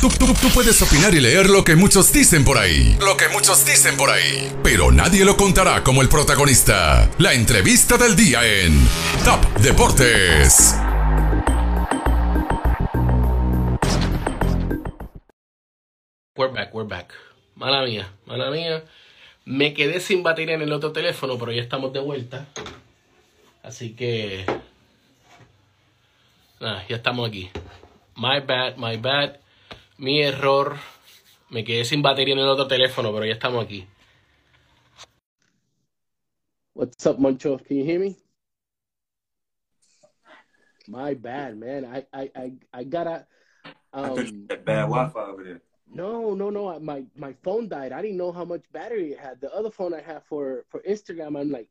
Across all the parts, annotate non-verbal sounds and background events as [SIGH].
Tú, puedes opinar y leer lo que muchos dicen por ahí. Lo que muchos dicen por ahí. Pero nadie lo contará como el protagonista. La entrevista del día en Top Deportes. We're back, we're back. Mala mía, mala mía. Me quedé sin batería en el otro teléfono, pero ya estamos de vuelta. Así que. Nada, ya estamos aquí. My bad, my bad. Mi error. Me quedé sin batería en el otro teléfono, pero ya estamos aquí. What's up, Moncho? Can you hear me? My bad, man. I I I, I gotta. I thought you Um, had bad Wi-Fi over there. no, no, no. My my phone died. I didn't know how much battery it had. The other phone I have for for Instagram, I'm like,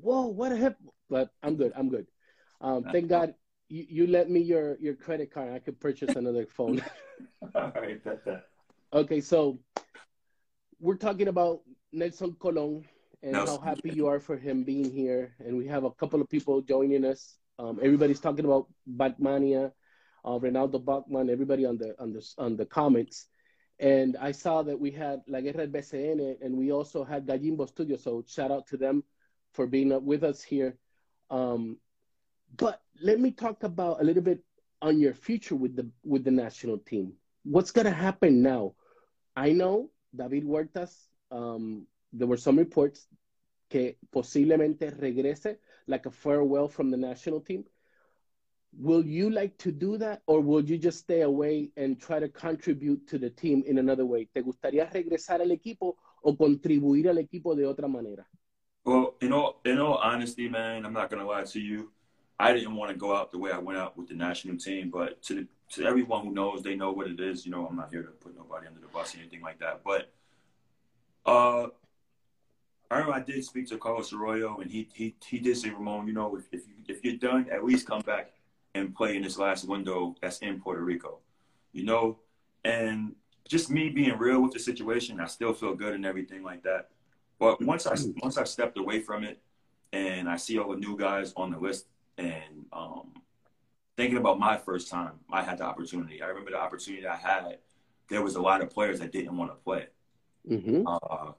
whoa, what the heck? But I'm good. I'm good. Um, thank God you, you let me your your credit card. I could purchase another phone. [LAUGHS] All right, that, that. okay, so we're talking about Nelson Colon and Nelson, how happy you are for him being here, and we have a couple of people joining us. Um, everybody's talking about Batmania, uh, Ronaldo Balkman, everybody on the on the on the comments. And I saw that we had La Guerra del BSN, and we also had Gallimbo Studio. So shout out to them for being up with us here. Um, but let me talk about a little bit on your future with the with the national team. What's gonna happen now? I know David Huertas. Um, there were some reports que posiblemente regrese, like a farewell from the national team. Will you like to do that, or will you just stay away and try to contribute to the team in another way? ¿Te gustaría regresar al equipo o contribuir al equipo de otra manera? Well, in all in all honesty, man, I'm not gonna lie to you. I didn't want to go out the way I went out with the national team, but to the, to everyone who knows, they know what it is. You know, I'm not here to put nobody under the bus or anything like that. But uh, I remember I did speak to Carlos Arroyo, and he he he did say, Ramon, you know, if if, you, if you're done, at least come back and play in this last window that's in Puerto Rico. You know, and just me being real with the situation, I still feel good and everything like that. But once I once I stepped away from it, and I see all the new guys on the list, and um, thinking about my first time, I had the opportunity. I remember the opportunity I had. There was a lot of players that didn't want to play. Mm-hmm. Uh,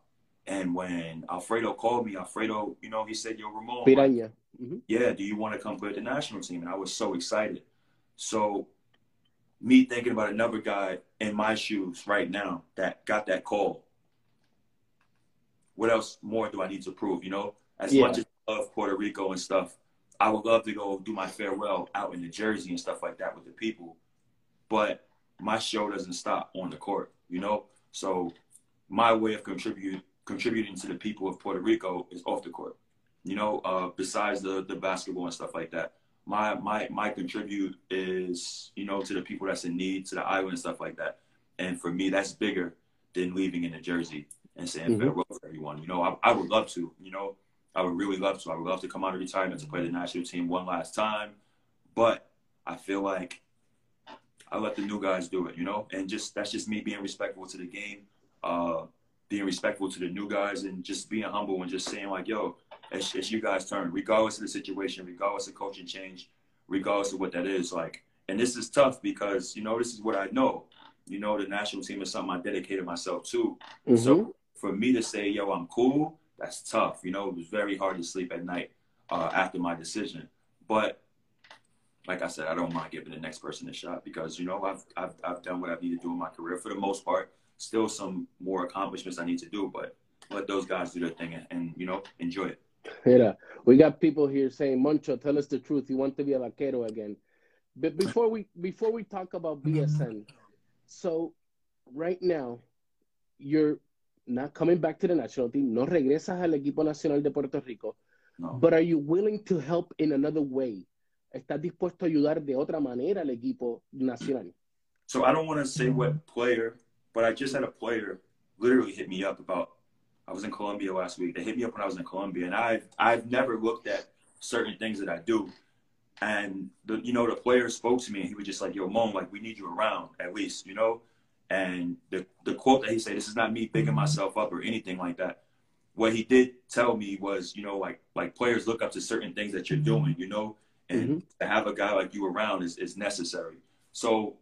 and when Alfredo called me, Alfredo, you know, he said, "Yo, Ramon, Piraña. Mm-hmm. yeah, do you want to come play the national team?" And I was so excited. So, me thinking about another guy in my shoes right now that got that call. What else more do I need to prove? You know, as Yeah. much as I love Puerto Rico and stuff, I would love to go do my farewell out in New Jersey and stuff like that with the people. But my show doesn't stop on the court, you know. So my way of contribute contributing to the people of Puerto Rico is off the court. You know, uh, besides the the basketball and stuff like that. My my my contribute is, you know, to the people that's in need, to the island and stuff like that. And for me, that's bigger than leaving in New Jersey and saying Mhm. farewell to everyone. You know, I, I would love to, you know, I would really love to. I would love to come out of retirement to play the national team one last time. But I feel like I let the new guys do it, you know, and just that's just me being respectful to the game, uh, being respectful to the new guys, and just being humble and just saying like, yo, it's, it's you guys' turn, regardless of the situation, regardless of coaching change, regardless of what that is. Like, and this is tough because you know this is what I know. You know, the national team is something I dedicated myself to. Mm-hmm. So for me to say, yo, I'm cool, that's tough. You know, it was very hard to sleep at night uh, after my decision. But like I said, I don't mind giving the next person a shot because you know I've I've I've done what I need to do in my career for the most part. Still some more accomplishments I need to do, but let those guys do their thing and, and you know enjoy it. Mira, we got people here saying, Moncho, tell us the truth. You want to be a vaquero again. But before we before we talk about BSN, so right now you're not coming back to the national team. No regresas al equipo nacional de Puerto Rico. No. But are you willing to help in another way? ¿Estás dispuesto a ayudar de otra manera al equipo nacional? So I don't want to say what player, but I just had a player literally hit me up about. I was in Colombia last week. They hit me up when I was in Colombia, and I've I've never looked at certain things that I do. And the you know the player spoke to me, and he was just like, "Yo, Mon, like we need you around at least, you know." And the the quote that he said, "This is not me bigging myself up or anything like that." What he did tell me was, you know, like like players look up to certain things that you're doing, you know, and to have a guy like you around is is necessary. So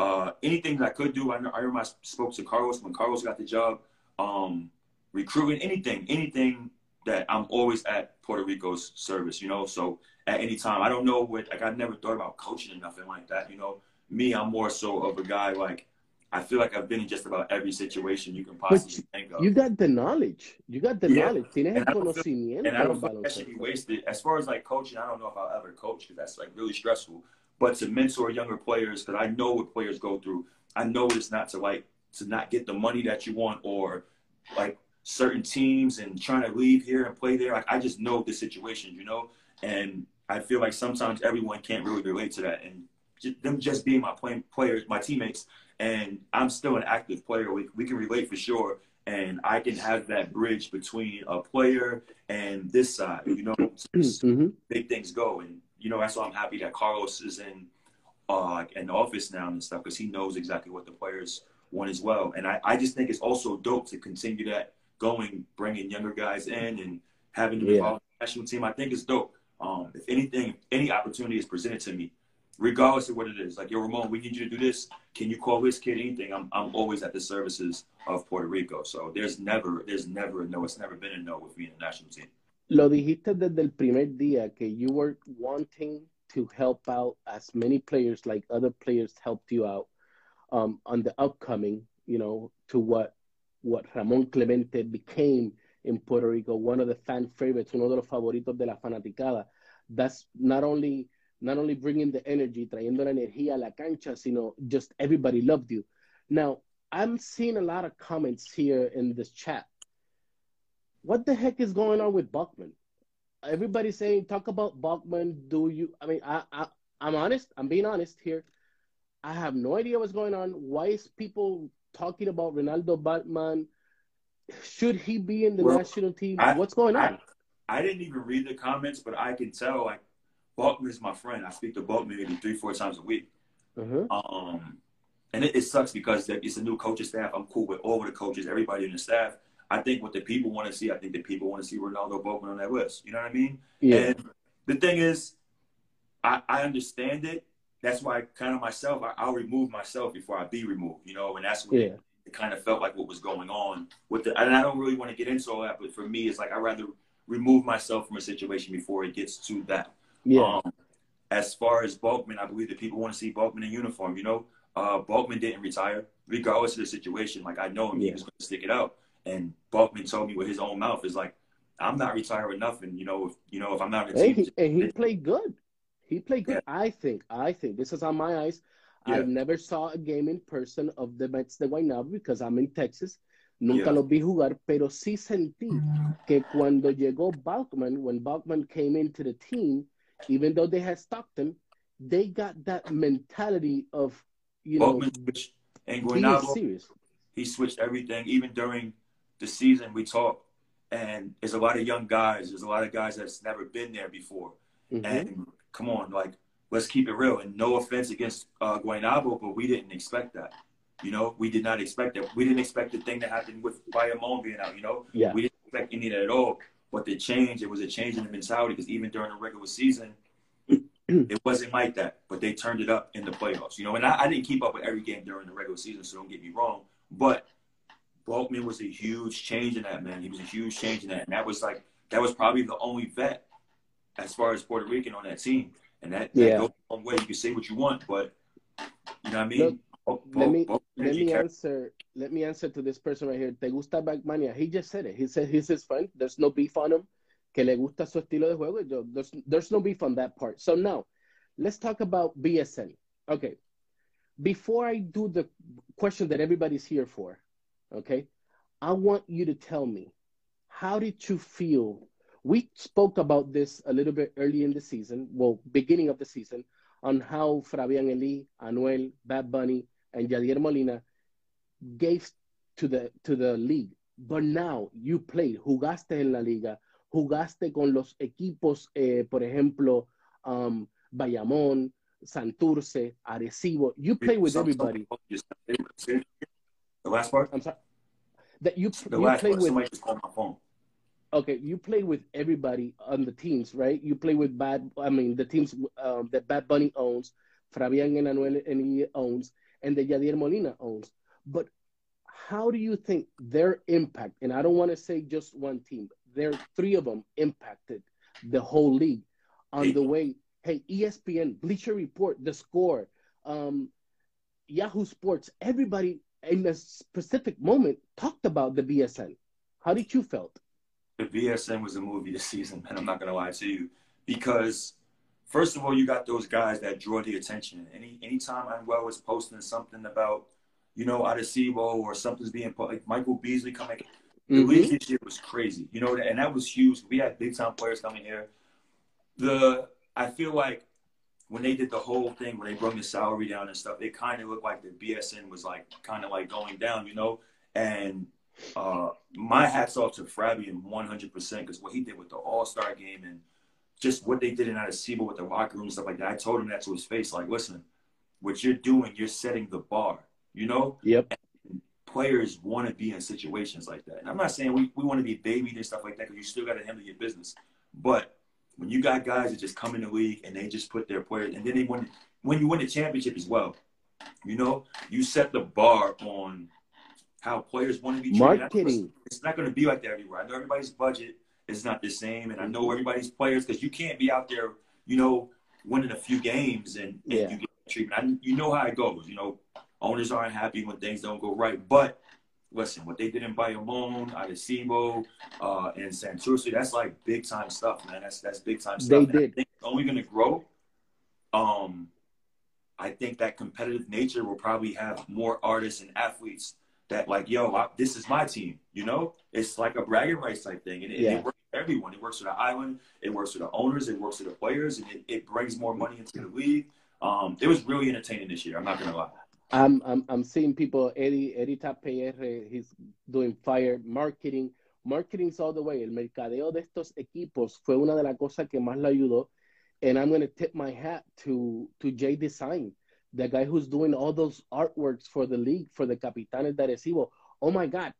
uh, anything that I could do. I, I remember I spoke to Carlos when Carlos got the job. Um, recruiting, anything, anything that I'm always at Puerto Rico's service, you know. So at any time, I don't know what like I never thought about coaching or nothing like that, you know. Me, I'm more so of a guy like I feel like I've been in just about every situation you can possibly But think of. You got the knowledge. You got the Yeah. knowledge. Tienes And I don't feel- conocimiento and I don't feel like that should be wasted. As far as like coaching, I don't know if I'll ever coach because that's like really stressful. But to mentor younger players, because I know what players go through. I know it's not to like to not get the money that you want or like certain teams and trying to leave here and play there. Like I just know the situation, you know. And I feel like sometimes everyone can't really relate to that. And them just being my play- players, my teammates, and I'm still an active player. We, we can relate for sure. And I can have that bridge between a player and this side, you know, [CLEARS THROAT] Mhm. big things go. And, you know, that's why I'm happy that Carlos is in uh, in the office now and stuff because he knows exactly what the players want as well. And I, I just think it's also dope to continue that going, bringing younger guys in and having them Yeah. involved in the national team. I think it's dope. Um, if anything, any opportunity is presented to me, regardless of what it is, like, yo, Ramon, we need you to do this. Can you call this kid anything? I'm, I'm always at the services of Puerto Rico. So there's never, there's never a no. It's never been a no with me in the national team. Lo dijiste desde el primer día que you were wanting to help out as many players like other players helped you out um, on the upcoming, you know, to what what Ramon Clemente became in Puerto Rico, one of the fan favorites, uno de los favoritos de la fanaticada. That's not only not only bringing the energy, trayendo la energía a la cancha, sino just everybody loved you. Now, I'm seeing a lot of comments here in this chat. What the heck is going on with Balkman? Everybody's saying, talk about Balkman. Do you? I mean, I, I, I'm honest. I'm being honest here. I have no idea what's going on. Why is people talking about Ronaldo Balkman? Should he be in the Well, national team? I- what's going on? I, I didn't even read the comments, but I can tell like Balkman is my friend. I speak to Balkman maybe three, four times a week. uh-huh. Um, and it, it sucks because it's a new coaching staff. I'm cool with all of the coaches, everybody in the staff. I think what the people want to see, I think the people want to see Ronaldo Balkman on that list. You know what I mean? Yeah. And the thing is, I, I understand it. That's why kind of myself, I, I'll remove myself before I be removed, you know, and that's what Yeah. it, it kind of felt like what was going on with the, and I don't really want to get into all that, but for me, it's like I'd rather remove myself from a situation before it gets to that. Yeah. Um, as far as Balkman, I believe that people want to see Balkman in uniform. You know, uh, Balkman didn't retire, regardless of the situation. Like I know him, he was going to stick it out. And Balkman told me with his own mouth, is like, I'm not retiring nothing. You know, if you know if I'm not in the And he, and he played good. He played good. I think. I think this is on my eyes. I never saw a game in person of the Mets de Guaynabo because I'm in Texas. Nunca Yeah. los vi jugar, pero sí sentí que cuando llegó Balkman, when Balkman came into the team, even though they had Stockton, they got that mentality of, you know, switched and Guaynabo, serious. he switched everything. Even during the season, we talked, and there's a lot of young guys. There's a lot of guys that's never been there before. Mhm. And come on, like let's keep it real. And no offense against uh, Guaynabo, but we didn't expect that. You know, we did not expect that. We didn't expect the thing that happened with Bayamon being out. You know, Yeah. we didn't expect any of that at all. But the change, it was a change in the mentality because even during the regular season, [CLEARS THROAT] it wasn't like that. But they turned it up in the playoffs. You know, and I, I didn't keep up with every game during the regular season, so don't get me wrong. But Balkman was a huge change in that man. He was a huge change in that, and that was like that was probably the only vet as far as Puerto Rican on that team. And that, that Yeah. goes a long way. You can say what you want, but you know what I mean. Look, Oh, let oh, me oh, let me answer let me answer to this person right here. ¿Te gusta Backmania? He just said it. He said he's his friend. There's no beef on him. Que le gusta su estilo de juego. Yo- There's, there's no beef on that part. So now, let's talk about BSN. Okay. Before I do the question that everybody's here for, okay, I want you to tell me how did you feel? We spoke about this a little bit early in the season, well, beginning of the season, on how Fabian Eli, Anuel, Bad Bunny, and Yadier Molina gave to the to the league. But now you played, jugaste en la liga, jugaste con los equipos, eh, por ejemplo, um, Bayamón, Santurce, Arecibo. You play with Some- everybody. some- The last part. I'm sorry. That you The you last play part. with Somebody just called my phone. Okay, you play with everybody on the teams, right? You play with Bad, I mean, the teams um, that Bad Bunny owns, Fabian and Anuel and he owns, and that Yadier Molina owns. But how do you think their impact, and I don't want to say just one team, there three of them impacted the whole league on the way, hey, ESPN, Bleacher Report, The Score, um, Yahoo Sports, everybody in a specific moment talked about the BSN. How did you felt? The BSN was a movie this season, man. I'm not gonna lie to you, because first of all, you got those guys that draw the attention. Any anytime Anuel was posting something about, you know, Arecibo or something's being put, like Michael Beasley coming, the mm-hmm. league this year was crazy, you know, and that was huge. We had big time players coming here. The I feel like when they did the whole thing, when they brought the salary down and stuff, it kind of looked like the BSN was like kind of like going down, you know. And uh, my hats off to Fabian 100% because what he did with the All Star game and just what they did in Arecibo with the locker room and stuff like that. I told him that to his face, like, listen, what you're doing, you're setting the bar, you know? Yep. And players want to be in situations like that. And I'm not saying we, we want to be babied and stuff like that because you still got to handle your business. But when you got guys that just come in the league and they just put their players, and then they win, when you win the championship as well, you know, you set the bar on how players want to be treated. Marketing. It's not going to be like that everywhere. I know everybody's budget is not the same, and I know everybody's players because you can't be out there, you know, winning a few games and, and yeah. you get treatment. I, you know how it goes. You know, owners aren't happy when things don't go right, but listen, what they did in Bayamon, Arecibo, uh, and Santurce, that's like big time stuff, man. That's that's big time stuff. They did. it's only going to grow. Um, I think that competitive nature will probably have more artists and athletes that like, yo, I, this is my team. You know, it's like a bragging rights type thing, and it, yeah. it works for everyone. It works for the island. It works for the owners. It works for the players, and it, it brings more money into the league. Um, it was really entertaining this year. I'm not gonna lie. I'm I'm I'm seeing people Eddie Eddie Tapr, he's doing fire marketing, marketing's all the way. El mercadeo de estos equipos fue una de las cosas que más le ayudó. And I'm gonna tip my hat to to Jay Design, the guy who's doing all those artworks for the league for the Capitanes de Arecibo. Oh my God,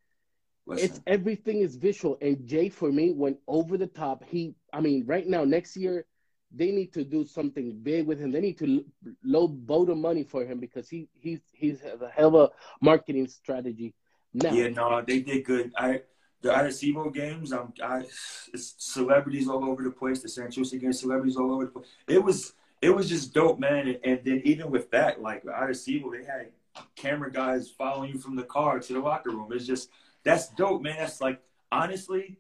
Listen. it's everything is visual. And Jay for me went over the top. He, I mean, right now next year they need to do something big with him. They need to load boat of money for him because he he's he's a hell of a marketing strategy. Now, yeah, no, they did good. I the Arecibo games, I'm I it's celebrities all over the place. The San Jose games, celebrities all over the place. It was it was just dope, man. And, and then even with that, like I Arecibo, they had camera guys following you from the car to the locker room. It's just that's dope, man. That's like honestly,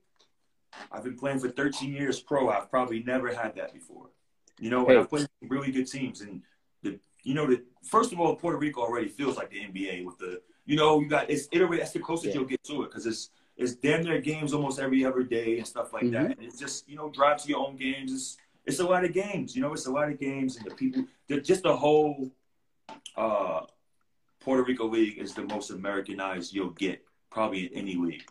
I've been playing for 13 years pro. I've probably never had that before. You know, hey. I've played really good teams, and the you know the first of all, Puerto Rico already feels like the NBA with the you know you got it's Italy. That's the closest yeah. you'll get to it because it's it's damn near games almost every other day and stuff like mm-hmm. that. And it's just you know drive to your own games. It's it's a lot of games. You know, it's a lot of games, and the people just the whole uh, Puerto Rico league is the most Americanized you'll get probably in any league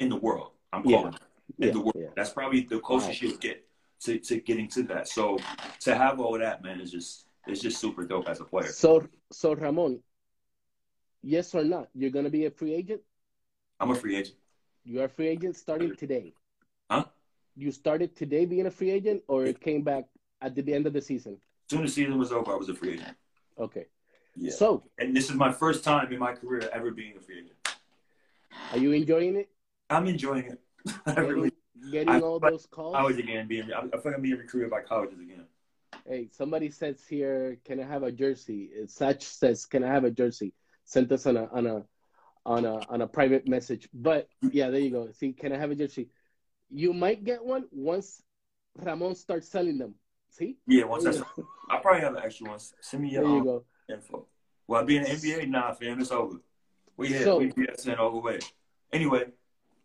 in the world. I'm calling. Yeah in yeah, the world. Yeah. That's probably the closest you'll get to, to getting to that. So to have all that, man, is just it's just super dope as a player. So so Ramon, yes or not, you're gonna be a free agent? I'm a free agent. You are a free agent starting today. Huh? You started today being a free agent, or it came back at the end of the season? As soon as the season was over, I was a free agent. Okay. Yeah. So, and this is my first time in my career ever being a free agent. Are you enjoying it? I'm enjoying it. [LAUGHS] Getting, really, getting I, all those calls. College again, being I feel like I'm being recruited by colleges again. Hey, somebody says here, can I have a jersey? Uh, Such says, can I have a jersey? Sent us on a on a on a on a private message. But yeah, there you go. See, can I have a jersey? You might get one once Ramon starts selling them. See? Yeah, once I I probably have an extra one. Send me your there you um, go. info. Well, being an NBA, nah, fam, it's over. We had so, we sent all the way. Anyway,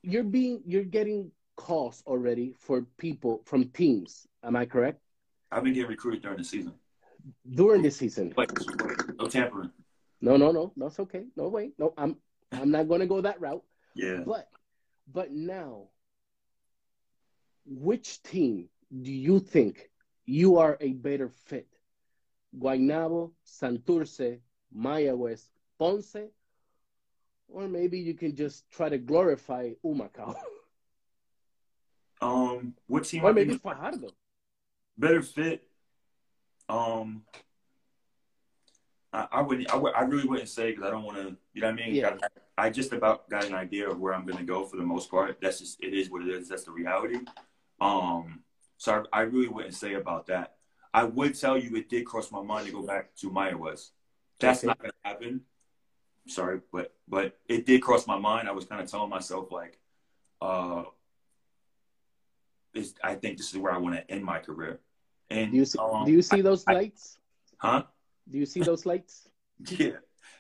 you're being you're getting calls already for people from teams. Am I correct? I've been getting recruited during the season. During the season. No tampering. No, no, no. That's okay. No way. No, I'm I'm not gonna go that route. Yeah. But but now which team do you think you are a better fit? Guaynabo, Santurce, Mayagüez, Ponce, or maybe you can just try to glorify Humacao. [LAUGHS] Um, what team? Or maybe Fajardo. Better fit. Um, I, I wouldn't. I, would, I really wouldn't say because I don't want to. You know what I mean? Yeah. I, I just about got an idea of where I'm going to go for the most part. That's just it is what it is. That's the reality. Um, so I, I really wouldn't say about that. I would tell you it did cross my mind to go back to Mayagüez. That's Okay. not to happen. Sorry, but but it did cross my mind. I was kind of telling myself like, uh, is I think this is where I want to end my career. And Do you see? um, do you see those I- lights? huh? Do you see those lights? [LAUGHS] Yeah.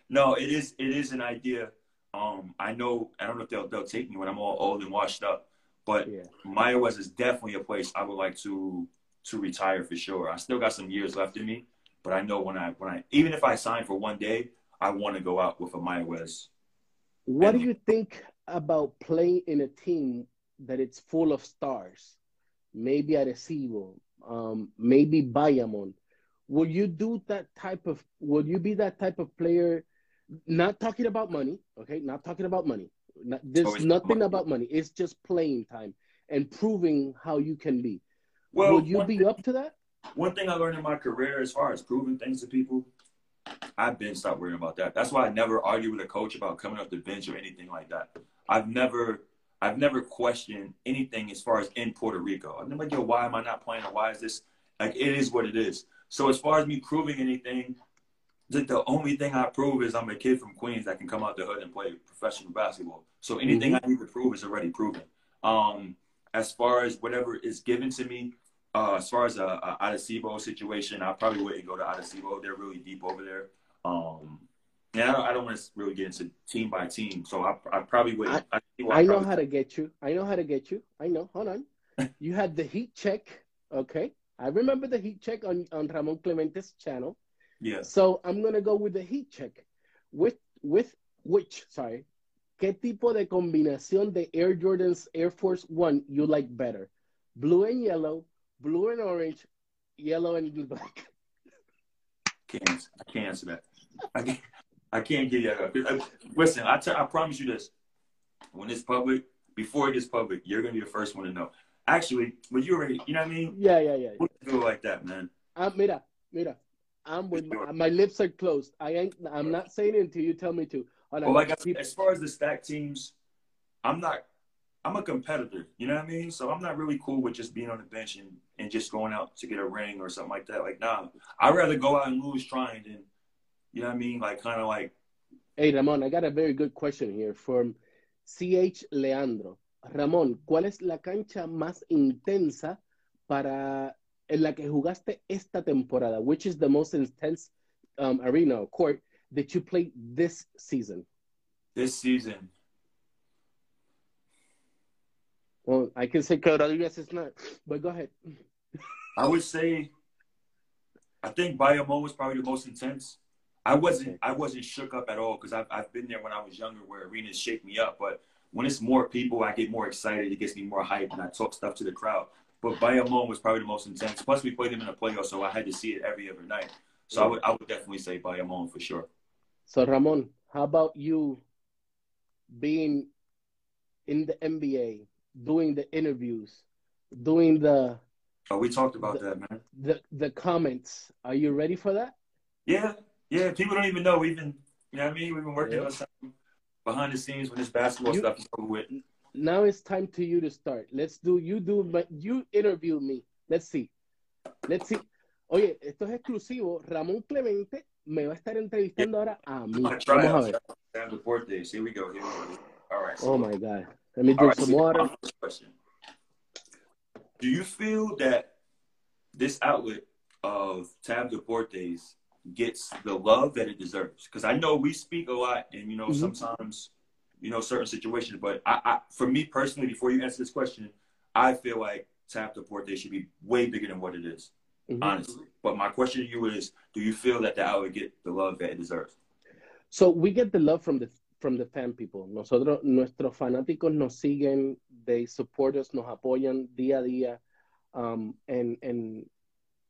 No, it is it is an idea. Um, I know I don't know if they'll they'll take me when I'm all old and washed up, but Yeah. Mayagüez is definitely a place I would like to to retire for sure. I still got some years left in me, but I know when I when I even if I sign for one day, I want to go out with a Mayagüez. What do you think about playing in a team that it's full of stars? Maybe Arecibo, um, maybe Bayamon. Will you do that type of? Will you be that type of player? Not talking about money, okay? Not talking about money. Not, there's nothing money. about money. It's just playing time and proving how you can be. Well, Would you be thing- up to that? One thing I learned in my career, as far as proving things to people, I've been stopped worrying about that. That's why I never argue with a coach about coming off the bench or anything like that. I've never, I've never questioned anything as far as in Puerto Rico. I'm like, yo, why am I not playing? Or why is this? Like, it is what it is. So as far as me proving anything, the, the only thing I prove is I'm a kid from Queens that can come out the hood and play professional basketball. So anything I need to prove is already proven. Um, as far as whatever is given to me, uh, as far as a, a Arecibo situation, I probably wouldn't go to Arecibo. They're really deep over there. Um, and I don't, I don't want to really get into team by team, so I, I probably wouldn't. I, I know how to get you. I know how to get you. I know. Hold on. [LAUGHS] you had the heat check. Okay. I remember the heat check on, on Ramon Clemente's channel. Yeah. So I'm gonna go with the heat check. With with which sorry, ¿qué tipo de combinación de Air Jordans Air Force One you like better? Blue and yellow, blue and orange, yellow and black. Can't. I can't answer that. I can't. I can't give you. A, listen, I I promise you this. When it's public, before it gets public, you're gonna be the first one to know. Actually, but you already, you know what I mean? Yeah, yeah, yeah. You feel like that, man? Uh, mira, mira. I'm with my, my lips are closed. I ain't. I'm not saying it until you tell me to. Well, like I, as far as the stack teams, I'm not. I'm a competitor. You know what I mean? So I'm not really cool with just being on the bench and, and just going out to get a ring or something like that. Like, nah, I'd rather go out and lose trying than, you know what I mean? Like, kind of like, Hey, Ramon, I got a very good question here from CH Leandro. Ramón, ¿cuál es la cancha más intensa para en la que jugaste esta temporada? Which is the most intense um, arena or court that you played this season? this season, Well, I can say Rodriguez is not, but go ahead. I would say, I think Bayamon was probably the most intense. I wasn't, Okay. I wasn't shook up at all because I've, I've been there when I was younger where arenas shake me up. But when it's more people, I get more excited. It gets me more hype, and I talk stuff to the crowd. But Bayamon was probably the most intense. Plus, we played them in the playoffs, so I had to see it every other night. So I would, I would definitely say Bayamon for sure. So, Ramon, how about you being in the NBA, doing the interviews, doing the Oh, we talked about that, man. the the comments? Are you ready for that? Yeah, yeah. People don't even know. We've been, you know what I mean? We've been working Yeah. on something behind the scenes when this basketball You- stuff is over with. Now it's time to you to start. Let's do you do my- you interview me. Let's see. Let's see. Oye, esto es exclusivo. Ramón Clemente me va a estar entrevistando ahora a mí. Vamos a ver. Here we go. Here we go. All right. so- Oh my God. Let me drink right, some water. question. Do you feel that this outlet of Tap Deportes gets the love that it deserves? Because I know we speak a lot, and you know Mhm. sometimes, you know certain situations. But I, I, for me personally, before you answer this question, I feel like Tap Deportes should be way bigger than what it is, Mhm. honestly. But my question to you is, do you feel that the outlet get the love that it deserves? So we get the love from the from the fan people. Nosotros, nuestros fanáticos nos siguen, they support us, nos apoyan día a día. Um, and, and,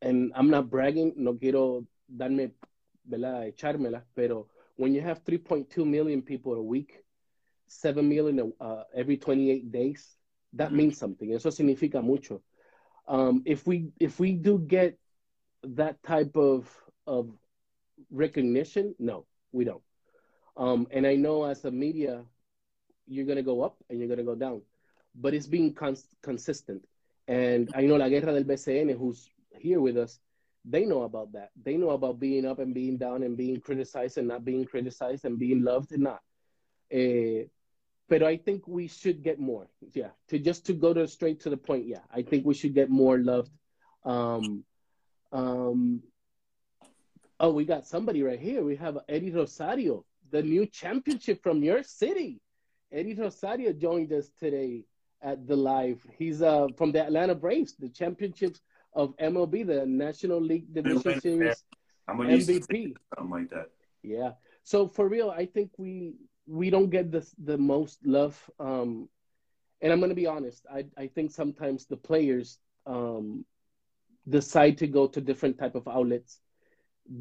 and I'm not bragging, no quiero darme, ¿verdad? Echármela, pero when you have 3.2 million people a week, 7 million uh, every 28 days, that Mhm. means something. Eso significa mucho. Um, if we if we do get that type of of recognition, no, we don't. Um, and I know as a media, you're gonna go up and you're gonna go down, but it's being cons- consistent. And I know La Guerra del BSN, who's here with us, they know about that. They know about being up and being down and being criticized and not being criticized and being loved and not. Uh, but I think we should get more. Yeah, to just to go to straight to the point. Yeah, I think we should get more loved. Um, um, oh, we got somebody right here. We have Eddie Rosario, the new championship from your city. Eddie Rosario joined us today at the live. He's uh, from the Atlanta Braves, the championships of MLB, the National League Division Series MVP. Something like that. Yeah. So for real, I think we we don't get the the most love. Um, and I'm gonna be honest. I I think sometimes the players um, decide to go to different type of outlets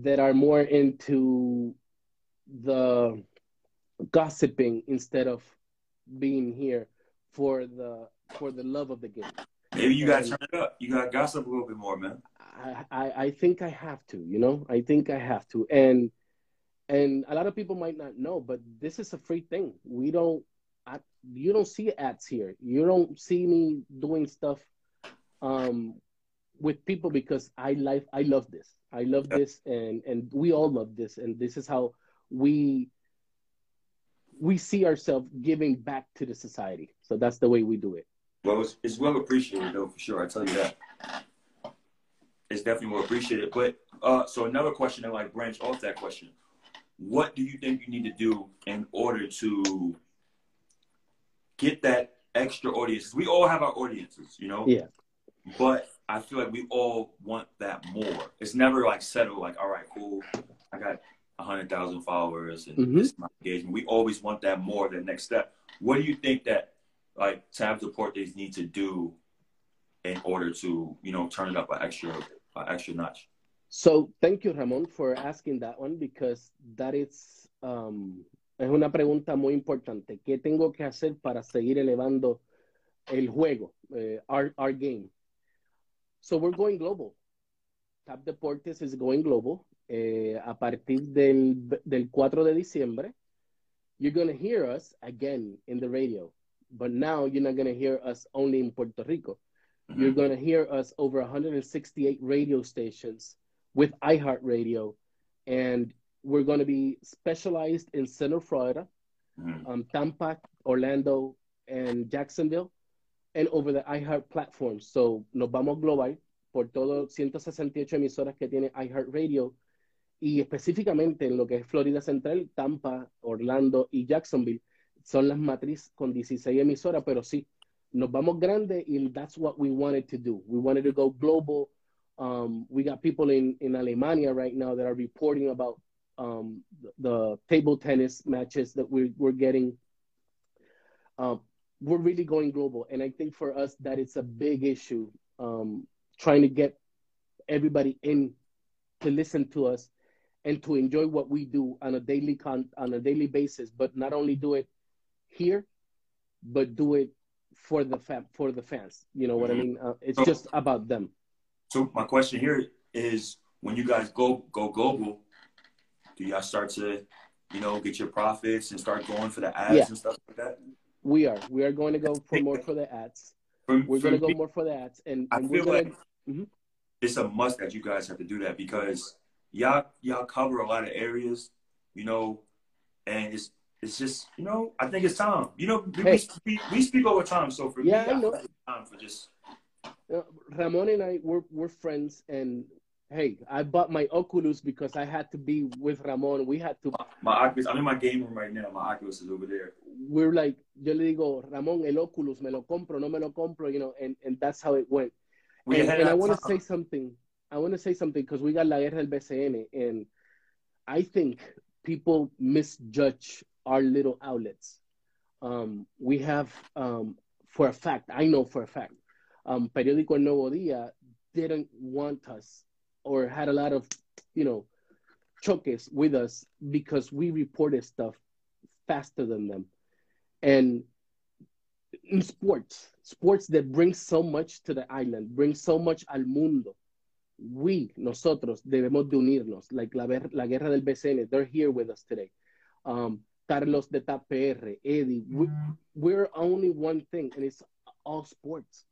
that are more into the gossiping instead of being here for the for the love of the game. Maybe you gotta turn it up. You gotta gossip a little bit more, man. I, I, I think I have to, you know, I think I have to. And and a lot of people might not know, but this is a free thing. We don't I, you don't see ads here. You don't see me doing stuff um with people because I like I love this. I love this and and we all love this and this is how we we see ourselves giving back to the society. So that's the way we do it. Well, it's, it's well appreciated though, for sure. I tell you that. It's definitely well appreciated. But uh, so another question that like branch off that question. What do you think you need to do in order to get that extra audience? We all have our audiences, you know? Yeah. But I feel like we all want that more. It's never like settled like, all right, cool. I got hundred thousand followers and mm-hmm. this my engagement. We always want that more, the next step. What do you think that like Tap Deportes need to do in order to, you know, turn it up an extra an extra notch? So thank you, Ramon, for asking that one because that is um, es una pregunta muy importante. ¿Qué tengo que hacer para seguir elevando el juego, uh, our, our game? So we're going global. TAP Deportes is going global. Eh, a partir del, del 4 de diciembre, you're going to hear us again in the radio. But now you're not going to hear us only in Puerto Rico. Mm-hmm. You're going to hear us over 168 radio stations with iHeartRadio. And we're going to be specialized in Central Florida, mm-hmm. um, Tampa, Orlando, and Jacksonville, and over the iHeart platform. So nos vamos global por todo 168 emisoras que tiene iHeartRadio y específicamente en lo que es Florida Central, Tampa, Orlando y Jacksonville, son las matrices con 16 emisoras, pero sí, nos vamos grande y that's what we wanted to do. We wanted to go global. Um, we got people in, in Alemania right now that are reporting about um, the, the, table tennis matches that we're, we're getting. Um, we're really going global. And I think for us that it's a big issue um, trying to get everybody in to listen to us and to enjoy what we do on a daily con- on a daily basis but not only do it here but do it for the fam- for the fans you know what mm-hmm. i mean uh, it's so, just about them so my question here is when you guys go go global do y'all start to you know get your profits and start going for the ads yeah. and stuff like that we are we are going to go for more for the ads from, we're going to go more for the ads and, and I feel gonna, like mm-hmm. it's a must that you guys have to do that because y'all y'all cover a lot of areas, you know, and it's it's just you know I think it's time. You know, we, hey. we, we speak over time, so for yeah, me, I know. time for just. Uh, Ramon and I we're we're friends, and hey, I bought my Oculus because I had to be with Ramon. We had to. My, my Oculus, I'm in my game room right now. My Oculus is over there. We're like, yo le digo, Ramon, el Oculus, me lo compro, no me lo compro, you know, and and that's how it went. We and, and I want to say something. I want to say something because we got La Guerra del BSN, and I think people misjudge our little outlets. Um, we have, um, for a fact, I know for a fact, um, Periódico El Nuevo Día didn't want us or had a lot of, you know, choques with us because we reported stuff faster than them. And in sports, sports that bring so much to the island, bring so much al mundo, we, nosotros, debemos de unirnos. Like la, la guerra del BSN, they're here with us today. Um, Carlos de TAPR, Eddie, we, we're only one thing, and it's all sports.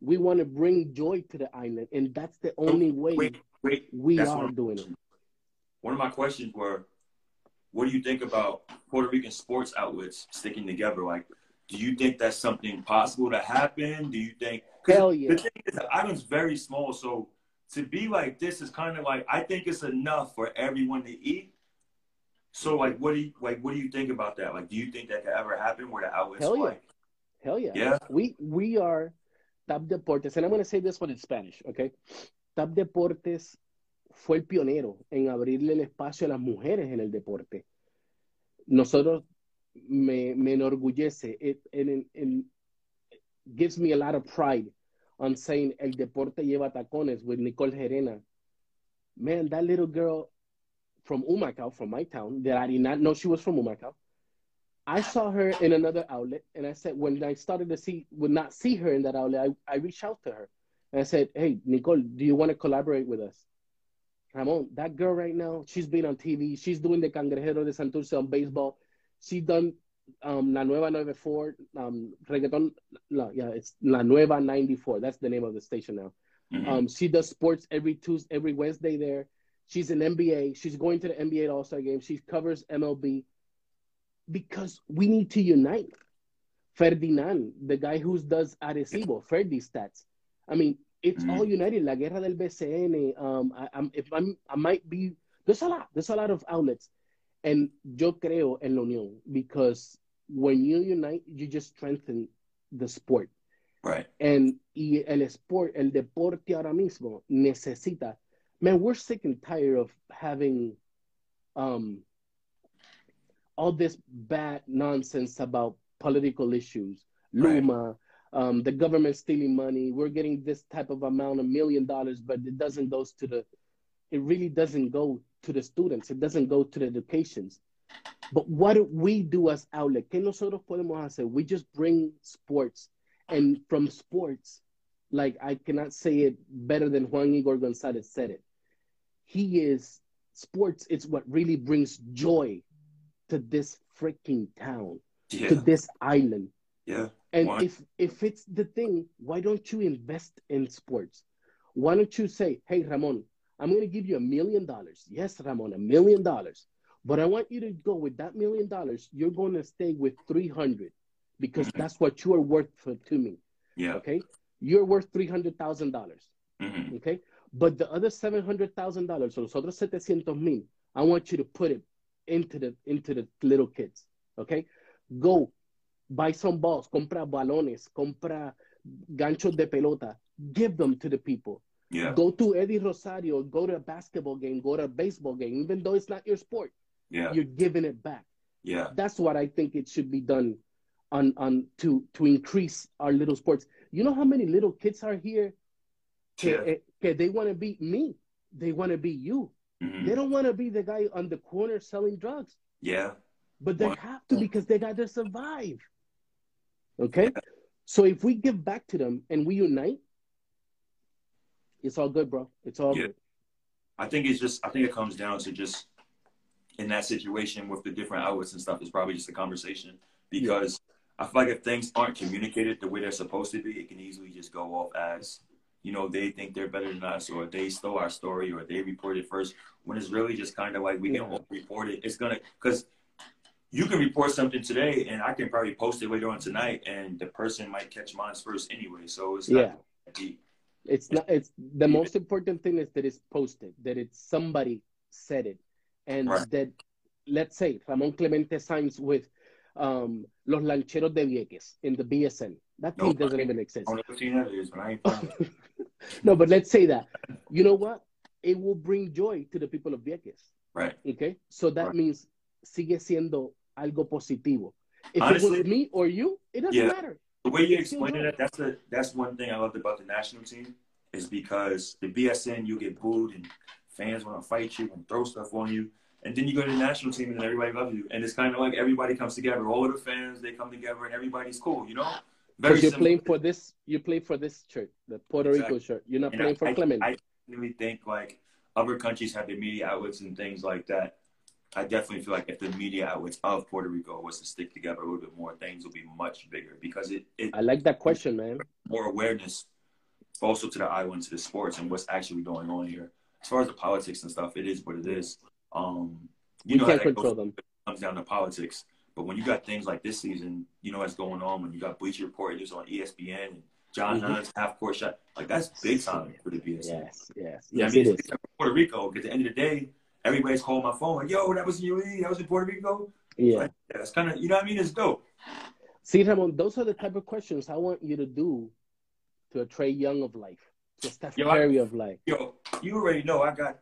We want to bring joy to the island, and that's the only way Wait, wait. we That's are doing it. One of my questions were, what do you think about Puerto Rican sports outlets sticking together? Like, do you think that's something possible to happen? Do you think? Hell The yeah. thing is, the island's very small, so to be like this is kind of like I think it's enough for everyone to eat. So, like, what do you like? What do you think about that? Like, do you think that could ever happen where the outlets? Hell yeah. like, Hell yeah. Yeah. We we are Tap Deportes, and I'm going to say this one in Spanish, okay? Tap Deportes fue el pionero en abrirle el espacio a las mujeres en el deporte. Nosotros me, me enorgullece. It, gives me a lot of pride on saying el deporte lleva tacones with Nicole Gerena. Man, that little girl from Humacao, from my town, that I did not know she was from Humacao. I saw her in another outlet, and I said, when I started to see, would not see her in that outlet, I, I reached out to her. And I said, hey, Nicole, do you want to collaborate with us? Ramon, that girl right now, she's been on TV. She's doing the Cangrejero de Santurce on baseball. She done um, La Nueva 94, um, reggaeton, la, yeah, it's La Nueva 94. That's the name of the station now. mhm. Um, she does sports every Tuesday, every Wednesday there. She's an NBA. She's going to the NBA All Star game. She covers MLB because we need to unite. Ferdinand, the guy who does Arecibo, Ferdi stats. I mean, it's Mhm. all united. La Guerra del BSN. Um, I, I'm, if I'm, I might be. There's a lot. There's a lot of outlets, and yo creo en la unión because when you unite, you just strengthen the sport. right. And y el sport, el deporte ahora mismo necesita. Man, we're sick and tired of having um, all this bad nonsense about political issues. Right. Luma, um, the government stealing money. We're getting this type of amount, a million dollars, but it doesn't go to the. It really doesn't go to the students. It doesn't go to the educations. But what do we do as outlet? ¿Qué nosotros podemos hacer? We just bring sports, and from sports, like I cannot say it better than Juan Igor Gonzalez said it. He is sports. It's what really brings joy to this freaking town, Yeah. to this island. Yeah. And Why? if if it's the thing, why don't you invest in sports? Why don't you say, "Hey, Ramon, I'm going to give you a million dollars." Yes, Ramon, a million dollars. But I want you to go with that million dollars. You're going to stay with 300 because Mhm. that's what you are worth for, to me. Yeah. Okay, you're worth three hundred thousand dollars. hmm Okay, but the other seven hundred thousand dollars, so los otros setecientos mil, I want you to put it into the into the little kids. Okay, go buy some balls, compra balones, compra ganchos de pelota, give them to the people. Yeah. Go to Eddie Rosario, go to a basketball game, go to a baseball game, even though it's not your sport, Yeah. you're giving it back. Yeah. That's what I think it should be done on on to to increase our little sports. You know how many little kids are here Yeah. eh, que they want to be me. They want to be you. Mhm. They don't want to be the guy on the corner selling drugs, Yeah. but they Wow. have to because they got to survive. Okay? So if we give back to them and we unite, it's all good, bro. It's all Yeah. good. I think it's just I think it comes down to just in that situation with the different outlets and stuff, it's probably just a conversation because I feel like if things aren't communicated the way they're supposed to be, it can easily just go off as, you know, they think they're better than us or they stole our story or they reported first when it's really just kind of like we can Yeah. all report it. It's gonna because you can report something today and I can probably post it later on tonight and the person might catch mine first anyway. So it's Yeah. not deep. It's not. It's the most important thing is that it's posted, that it's somebody said it, and Right. that let's say Ramon Clemente signs with um, Los Lancheros de Vieques in the BSN. That No, doesn't even exist. I don't know what team but I ain't no, but let's say that. You know what? It will bring joy to the people of Vieques. Right. Okay, so that Right. means sigue siendo algo positivo. If it Honestly- was me or you, it doesn't Yeah. matter. The way you explained it, that's the that's one thing I loved about the national team is because the BSN you get booed and fans want to fight you and throw stuff on you, and then you go to the national team and everybody loves you, and it's kind of like everybody comes together. All of the fans they come together and everybody's cool, you know. Very Because you're playing for this, you play for this shirt, the Puerto Rico shirt. You're not And playing for I, Clemente. I, definitely think like other countries have their media outlets and things like that. I definitely feel like if the media outlets of Puerto Rico was to stick together a little bit more, things will be much bigger because it. it I like that question, man. More awareness, also to the island, to the sports, and what's actually going on here. As far as the politics and stuff, it is what it is. Um, you We know, can't control goes, them. comes down to politics. But when you got things like this season, you know what's going on. When you got Bleacher Report, was on ESPN, and John Mhm. Hunt's half court shot, like that's big time for the BSN. Yes, yes, Yeah, yes, I mean, it it's is. Puerto Rico. At the end of the day, everybody's calling my phone like, "Yo, that was in league. That was in Puerto Rico." Yeah. Like, yeah, it's kind of, you know what I mean? It's dope. See, Ramon, those are the type of questions I want you to do to a Trae Young of life, to a Steph Yo, I- Curry of life. Yo, you already know I got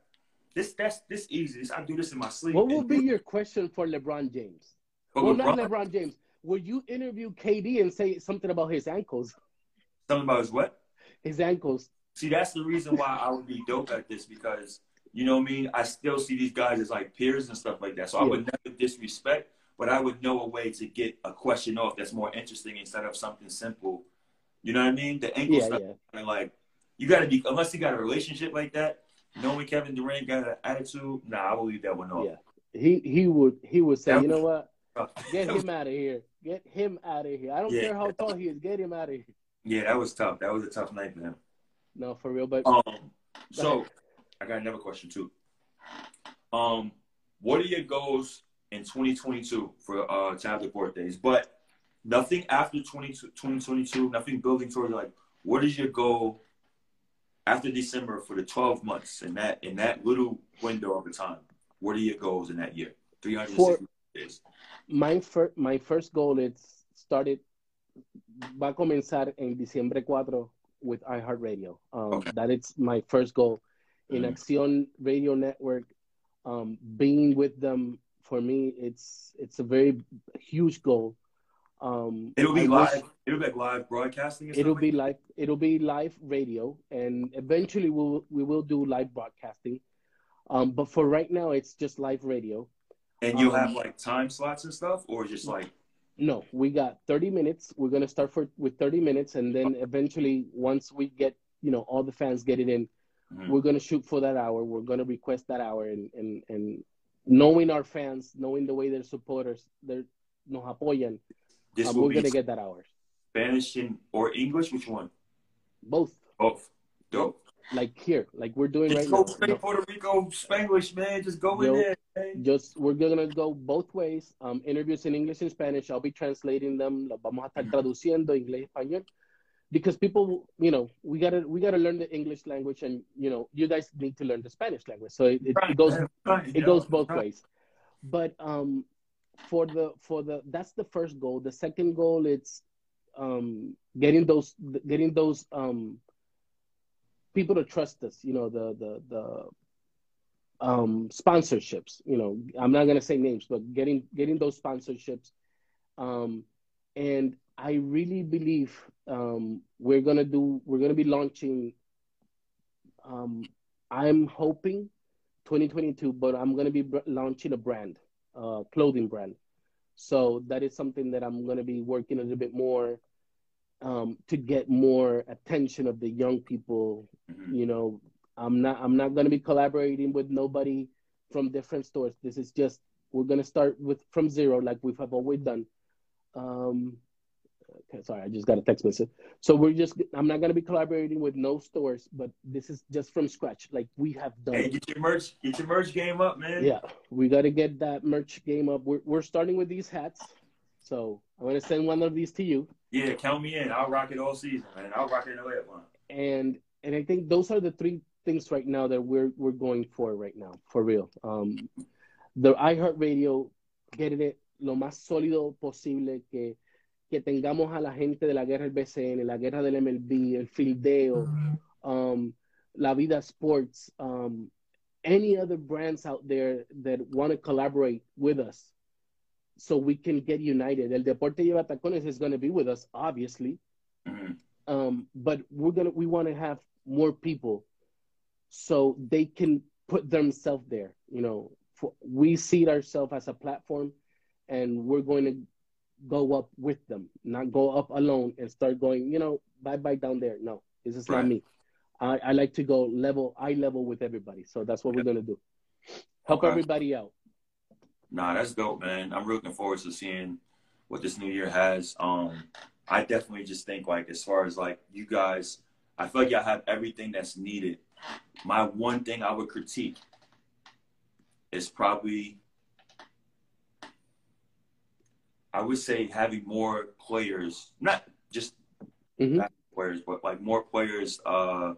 this. That's this easy. This, I do this in my sleep. What will be your question for LeBron James? But Well, not LeBron, James. Will you interview KD and say something about his ankles? something about his what? His ankles. See, that's the reason why I would be dope at this because you know what I mean. I still see these guys as like peers and stuff like that. So I would never disrespect, but I would know a way to get a question off that's more interesting instead of something simple. You know what I mean? The ankle Yeah, stuff, yeah. and like you got to be unless you got a relationship like that. Knowing Kevin Durant got an attitude, nah, I will leave that one off. Yeah. He he would he would say, That you know what? Get him out of here. Get him out of here. I don't Yeah. care how tall he is. Get him out of here. Yeah, that was tough. That was a tough night for him. No, for real. But Um, so I got another question too. Um, what are your goals in 2022 for uh tablet birthdays? But nothing after 20, 2022, nothing building towards like what is your goal after December for the 12 months in that in that little window of a time? What are your goals in that year? 360 days. My first my first goal is started va a comenzar en diciembre 4 with iHeartRadio. Um, Okay. That is my first goal. In Mhm. Acción Radio Network, um, being with them for me, it's it's a very huge goal. Um, It'll be I live. wish- It'll be like live broadcasting. It'll be like live. It'll be live radio, and eventually we'll we will do live broadcasting. Um, but for right now, it's just live radio. And you'll um, have like time slots and stuff, or just like No, we got 30 minutes. We're gonna start for with 30 minutes, and then eventually, once we get you know all the fans get it in, Mhm. we're gonna shoot for that hour. We're gonna request that hour, and and and knowing our fans, knowing the way their supporters, they're nos apoyan, this um, we're gonna get that hour. Spanish and or English? Which one? Both, Both. Dope. like here, like we're doing Just right go now. straight Puerto Rico Spanglish, man. Just go in there. Just we're gonna go both ways. Um, interviews in English and Spanish. I'll be translating them. Vamos a estar traduciendo inglés español. Because people, you know, we gotta we gotta learn the English language, and you know, you guys need to learn the Spanish language. So it, it, it goes right, it yo. goes both Right. ways. But um, for the for the that's the first goal. The second goal it's um getting those getting those um people to trust us. You know, the the the um sponsorships. You know, I'm not gonna say names, but getting getting those sponsorships. Um, and I really believe um, we're gonna do. We're gonna be launching. Um, I'm hoping 2022, but I'm gonna be br- launching a brand, uh, clothing brand. So that is something that I'm gonna be working a little bit more um, to get more attention of the young people. Mhm. You know, I'm not. I'm not gonna be collaborating with nobody from different stores. This is just we're gonna start with from zero, like we have always done. Um, okay, sorry, I just got a text message. So we're just. I'm not gonna be collaborating with no stores, but this is just from scratch, like we have done. Hey, get your merch, get your merch game up, man. Yeah, we got to get that merch game up. We're we're starting with these hats, so I'm gonna send one of these to you. Yeah, count me in. I'll rock it all season, man. I'll rock it in the way one. and and I think those are the three things right now that we're we're going for right now, for real. Um, the iHeartRadio, getting it lo más sólido posible, que, que tengamos a la gente de la guerra del BSN, la guerra del MLB, el fildeo, um, La Vida Sports, um, any other brands out there that want to collaborate with us so we can get united. El Deporte Lleva Tacones is going to be with us, obviously Mhm. um, but we're gonna we want to have more people so they can put themselves there you know for, we see ourselves as a platform and we're going to go up with them not go up alone and start going you know bye bye down there no this is not me I, I like to go level eye level with everybody. So that's what we're gonna do. Help Okay. everybody out. Nah, that's dope, man. I'm looking forward to seeing what this new year has. Um, I definitely just think like as far as like you guys, I feel like y'all have everything that's needed. My one thing I would critique is probably I would say having more players, not just hmm players, but like more players. Uh,